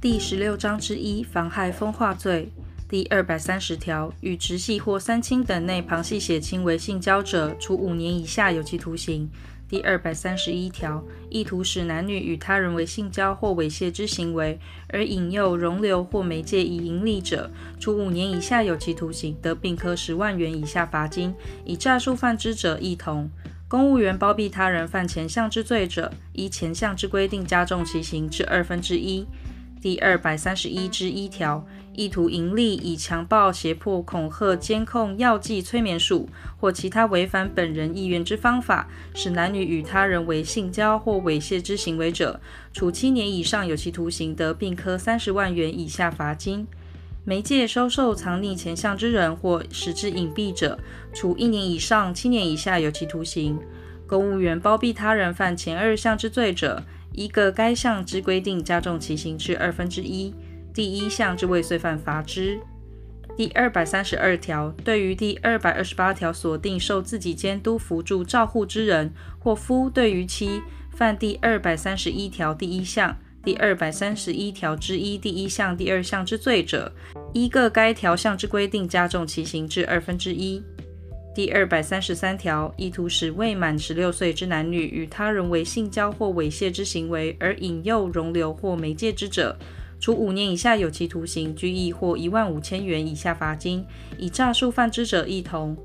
第十六章之一，妨害风化罪。第二百三十条，与直系或三亲等内旁系血亲为性交者，处五年以下有期徒刑。第二百三十一条，意图使男女与他人为性交或猥亵之行为，而引诱、容留或媒介以营利者，处五年以下有期徒刑，得并科十万元以下罚金。以诈术犯之者，亦同。公务员包庇他人犯前项之罪者，依前项之规定加重其刑至二分之一。第二百三十一之一条，意图营利，以强暴、胁迫、恐吓、监控、药剂、催眠术或其他违反本人意愿之方法，使男女与他人为性交或猥亵之行为者，处七年以上有期徒刑，得并科三十万元以下罚金。媒介收受、藏匿前项之人或使之隐蔽者，处一年以上七年以下有期徒刑。公务员包庇他人犯前二项之罪者，一个该项之规定，加重其刑至二分之一。第一项之未遂犯，罚之。第二百三十二条，对于第二百二十八条所定受自己监督、辅助、照护之人，或夫对于妻犯第二百三十一条第一项、第二百三十一条之一第一项、第二项之罪者，依各该条项之规定，加重其刑至二分之一。第二百三十三条，意图使未满十六岁之男女与他人为性交或猥亵之行为，而引诱、容留或媒介之者，处五年以下有期徒刑、拘役或一万五千元以下罚金。以诈术犯之者，亦同。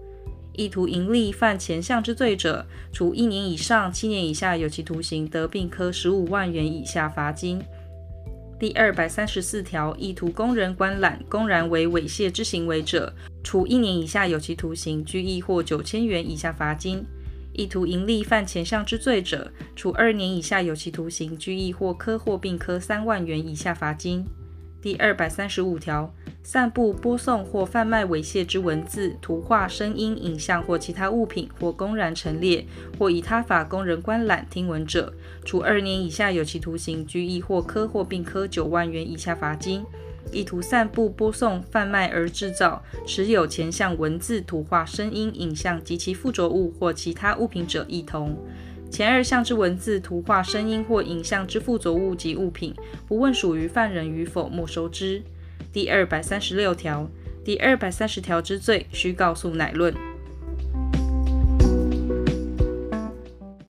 意图营利犯前项之罪者，处一年以上七年以下有期徒刑，得并科十五万元以下罚金。第二百三十四条，意图供人观览，公然为猥亵之行为者，处一年以下有期徒刑、拘役或九千元以下罚金；意图盈利犯前项之罪者，处二年以下有期徒刑、拘役或科或并科三万元以下罚金。第二百三十五条，散布、播送或贩卖猥亵之文字、图画、声音、影像或其他物品，或公然陈列，或以他法供人观览、听闻者，处二年以下有期徒刑、拘役或科或并科九万元以下罚金。意图散布、播送、贩卖而制造、持有前项文字、图画、声音、影像及其附着物或其他物品者，亦同。前二项之文字、图画、声音或影像之附着物及物品，不问属于犯人与否，没收之。第二百三十六条，第二百三十条之罪，须告诉乃论。